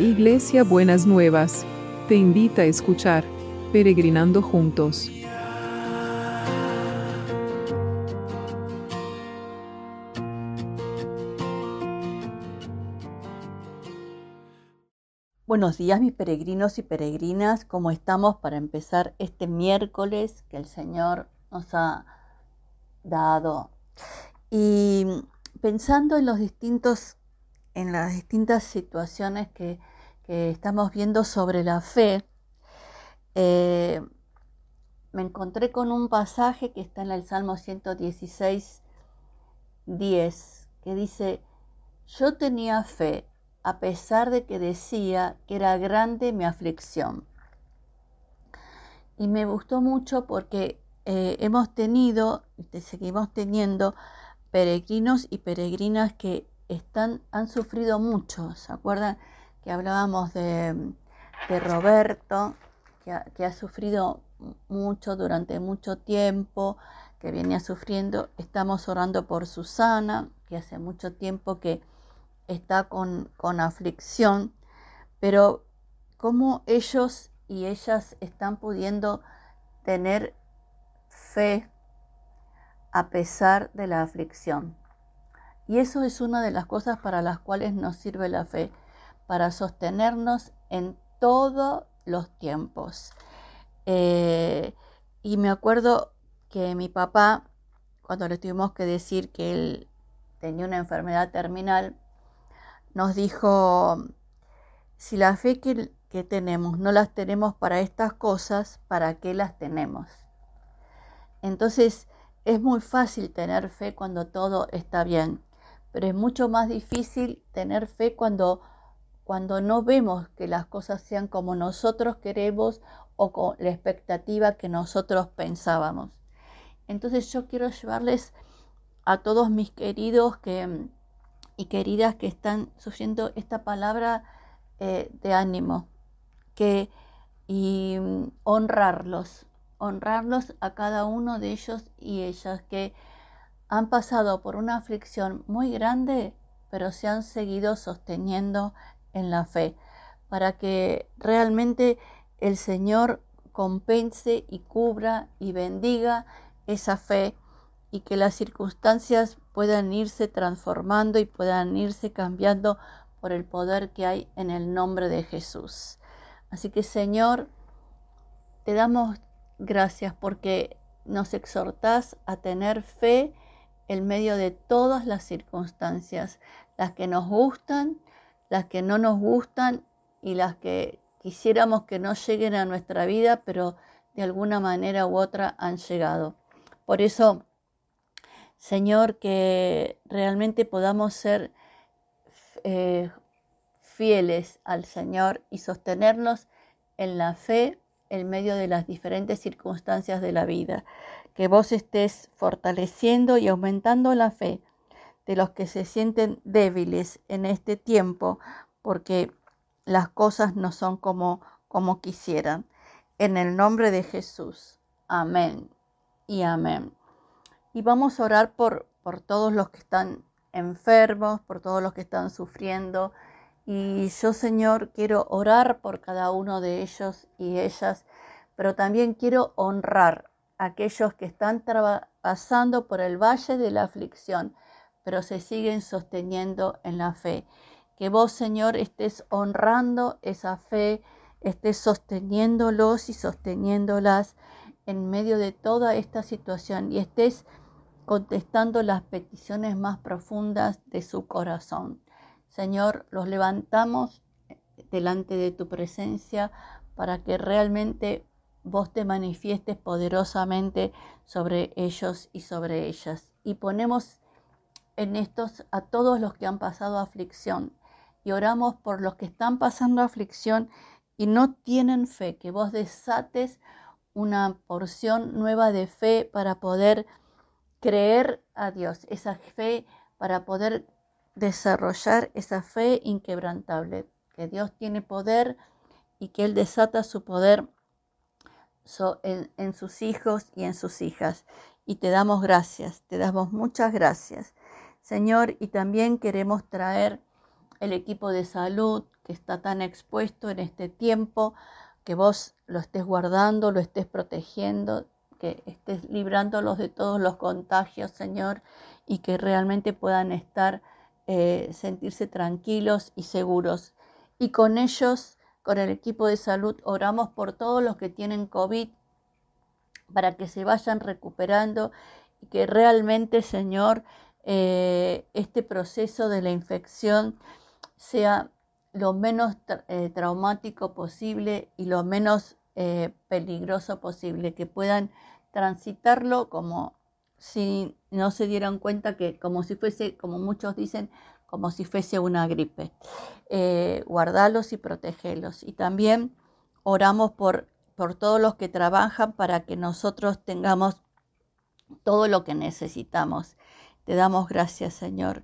Iglesia Buenas Nuevas, te invita a escuchar Peregrinando Juntos. Buenos días mis peregrinos y peregrinas, ¿cómo estamos para empezar este miércoles que el Señor nos ha dado? Y pensando en los distintos en las distintas situaciones que, estamos viendo sobre la fe, eh, me encontré con un pasaje que está en el Salmo 116, 10, que dice, yo tenía fe a pesar de que decía que era grande mi aflicción. Y me gustó mucho porque eh, hemos tenido, y seguimos teniendo, peregrinos y peregrinas que han sufrido mucho. ¿Se acuerdan que hablábamos de, Roberto, que ha, sufrido mucho durante mucho tiempo, que venía sufriendo? Estamos orando por Susana, que hace mucho tiempo que está con, con aflicción, pero cómo ellos y ellas están pudiendo tener fe a pesar de la aflicción. Y eso es una de las cosas para las cuales nos sirve la fe, para sostenernos en todos los tiempos. Eh, y me acuerdo que mi papá, cuando le tuvimos que decir que él tenía una enfermedad terminal, nos dijo, si la fe que, que tenemos no las tenemos para estas cosas, ¿para qué las tenemos? Entonces es muy fácil tener fe cuando todo está bien pero es mucho más difícil tener fe cuando, cuando no vemos que las cosas sean como nosotros queremos o con la expectativa que nosotros pensábamos. Entonces yo quiero llevarles a todos mis queridos que, y queridas que están sufriendo esta palabra eh, de ánimo que, y honrarlos, honrarlos a cada uno de ellos y ellas que han pasado por una aflicción muy grande, pero se han seguido sosteniendo en la fe, para que realmente el Señor compense y cubra y bendiga esa fe y que las circunstancias puedan irse transformando y puedan irse cambiando por el poder que hay en el nombre de Jesús. Así que Señor, te damos gracias porque nos exhortás a tener fe en medio de todas las circunstancias, las que nos gustan, las que no nos gustan y las que quisiéramos que no lleguen a nuestra vida, pero de alguna manera u otra han llegado. Por eso, Señor, que realmente podamos ser eh, fieles al Señor y sostenernos en la fe en medio de las diferentes circunstancias de la vida que vos estés fortaleciendo y aumentando la fe de los que se sienten débiles en este tiempo, porque las cosas no son como, como quisieran. En el nombre de Jesús. Amén y amén. Y vamos a orar por, por todos los que están enfermos, por todos los que están sufriendo. Y yo, Señor, quiero orar por cada uno de ellos y ellas, pero también quiero honrar aquellos que están pasando por el valle de la aflicción, pero se siguen sosteniendo en la fe. Que vos, Señor, estés honrando esa fe, estés sosteniéndolos y sosteniéndolas en medio de toda esta situación y estés contestando las peticiones más profundas de su corazón. Señor, los levantamos delante de tu presencia para que realmente vos te manifiestes poderosamente sobre ellos y sobre ellas. Y ponemos en estos a todos los que han pasado aflicción y oramos por los que están pasando aflicción y no tienen fe, que vos desates una porción nueva de fe para poder creer a Dios, esa fe para poder desarrollar esa fe inquebrantable, que Dios tiene poder y que Él desata su poder en, sus hijos y en sus hijas. Y te damos gracias, te damos muchas gracias. Señor, y también queremos traer el equipo de salud que está tan expuesto en este tiempo, que vos lo estés guardando, lo estés protegiendo, que estés librándolos de todos los contagios, Señor, y que realmente puedan estar, eh, sentirse tranquilos y seguros. Y con ellos, con el equipo de salud, oramos por todos los que tienen COVID, para que se vayan recuperando y que realmente, Señor, eh, este proceso de la infección sea lo menos eh, traumático posible y lo menos eh, peligroso posible, que puedan transitarlo como si no se dieran cuenta que como si fuese, como muchos dicen, como si fuese una gripe. guardarlos y protegerlos. Y también oramos por, por todos los que trabajan para que nosotros tengamos todo lo que necesitamos. Te damos gracias, Señor,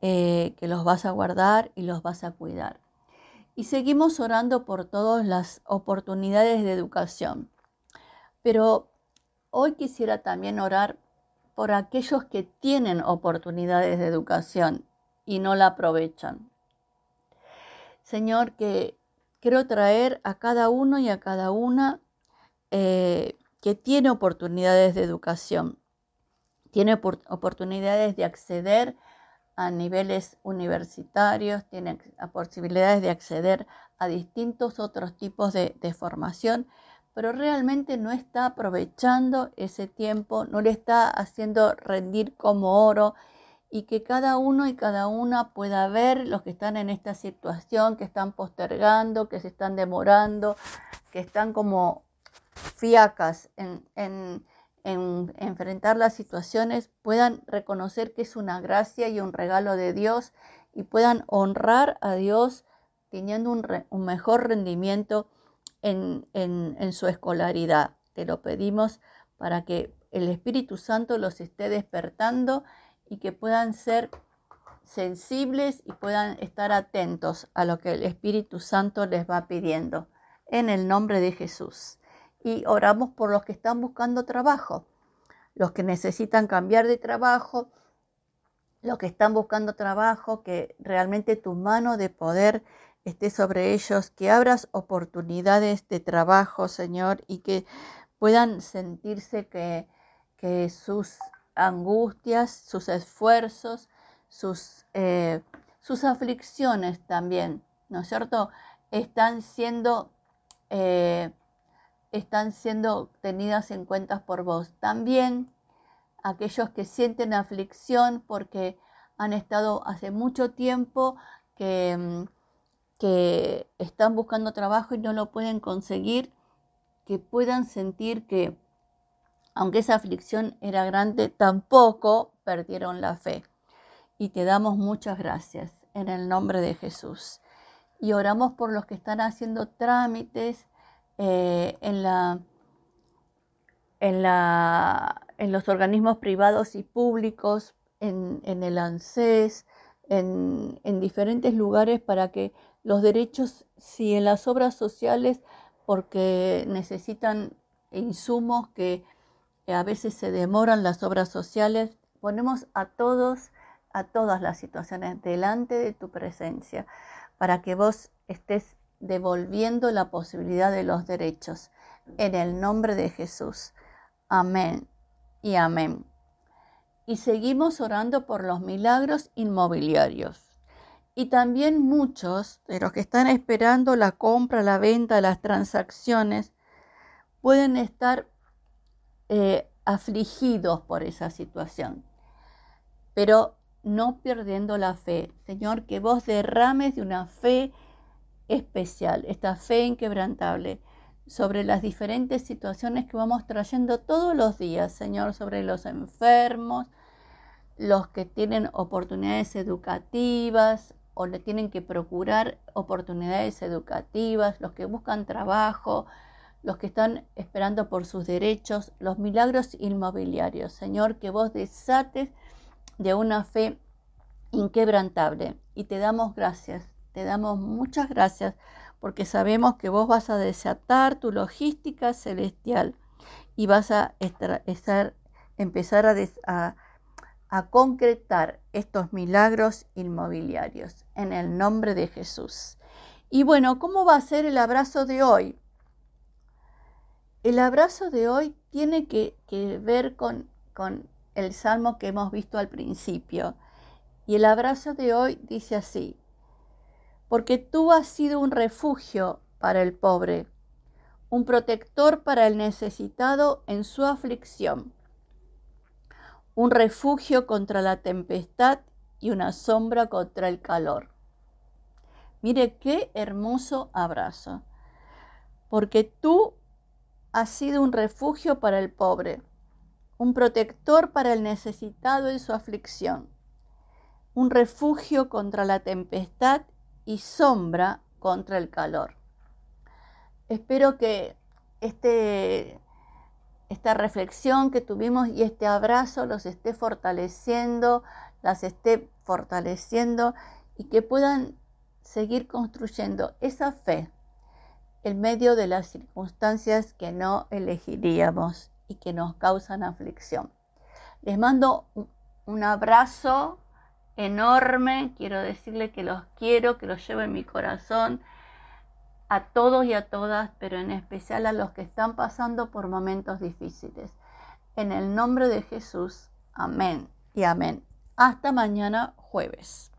eh, que los vas a guardar y los vas a cuidar. Y seguimos orando por todas las oportunidades de educación. Pero hoy quisiera también orar por aquellos que tienen oportunidades de educación y no la aprovechan. Señor, que quiero traer a cada uno y a cada una eh, que tiene oportunidades de educación tiene oportunidades de acceder a niveles universitarios, tiene posibilidades de acceder a distintos otros tipos de, formación, pero realmente no está aprovechando ese tiempo, no le está haciendo rendir como oro y que cada uno y cada una pueda ver los que están en esta situación, que están postergando, que se están demorando, que están como fiacas en, en en enfrentar las situaciones puedan reconocer que es una gracia y un regalo de Dios y puedan honrar a Dios teniendo un, mejor rendimiento en, en su escolaridad. Te lo pedimos para que el Espíritu Santo los esté despertando y que puedan ser sensibles y puedan estar atentos a lo que el Espíritu Santo les va pidiendo. En el nombre de Jesús y oramos por los que están buscando trabajo, los que necesitan cambiar de trabajo, los que están buscando trabajo, que realmente tu mano de poder esté sobre ellos, que abras oportunidades de trabajo, Señor, y que puedan sentirse que, que sus angustias, sus esfuerzos, sus, eh, sus aflicciones también, ¿no es cierto?, están siendo eh, están siendo tenidas en cuenta por vos. También aquellos que sienten aflicción porque han estado hace mucho tiempo que, mm, que están buscando trabajo y no lo pueden conseguir, que puedan sentir que aunque esa aflicción era grande, tampoco perdieron la fe. Y te damos muchas gracias en el nombre de Jesús. Y oramos por los que están haciendo trámites eh, en, en, en, los organismos privados y públicos, en, el ANSES, en, diferentes lugares para que los derechos, si en las obras sociales, porque necesitan insumos que a veces se demoran las obras sociales, ponemos a todos, a todas las situaciones delante de tu presencia, para que vos estés devolviendo la posibilidad de los derechos. En el nombre de Jesús. Amén y amén. Y seguimos orando por los milagros inmobiliarios. Y también muchos de los que están esperando la compra, la venta, las transacciones, pueden estar eh, afligidos por esa situación. Pero no perdiendo la fe. Señor, que vos derrames de una fe especial, esta fe inquebrantable sobre las diferentes situaciones que vamos trayendo todos los días, Señor, sobre los enfermos, los que tienen oportunidades educativas o le tienen que procurar oportunidades educativas, los que buscan trabajo, los que están esperando por sus derechos, los milagros inmobiliarios. Señor, que vos desates de una fe inquebrantable y te damos gracias te damos muchas gracias porque sabemos que vos vas a desatar tu logística celestial y vas a estar, empezar a, a concretar estos milagros inmobiliarios en el nombre de Jesús. Y bueno, ¿cómo va a ser el abrazo de hoy? El abrazo de hoy tiene que, ver con, con el salmo que hemos visto al principio. Y el abrazo de hoy dice así, porque tú has sido un refugio para el pobre, un protector para el necesitado en su aflicción, un refugio contra la tempestad y una sombra contra el calor. Mire qué hermoso abrazo, porque tú has sido un refugio para el pobre, un protector para el necesitado en su aflicción, un refugio contra la tempestad y sombra contra el calor. Espero que este, esta reflexión que tuvimos y este abrazo los esté fortaleciendo, las esté fortaleciendo y que puedan seguir construyendo esa fe en medio de las circunstancias que no elegiríamos y que nos causan aflicción. Les mando un abrazo enorme, quiero decirle que los quiero, que los llevo en mi corazón a todos y a todas, pero en especial a los que están pasando por momentos difíciles. En el nombre de Jesús, amén y amén. Hasta mañana jueves.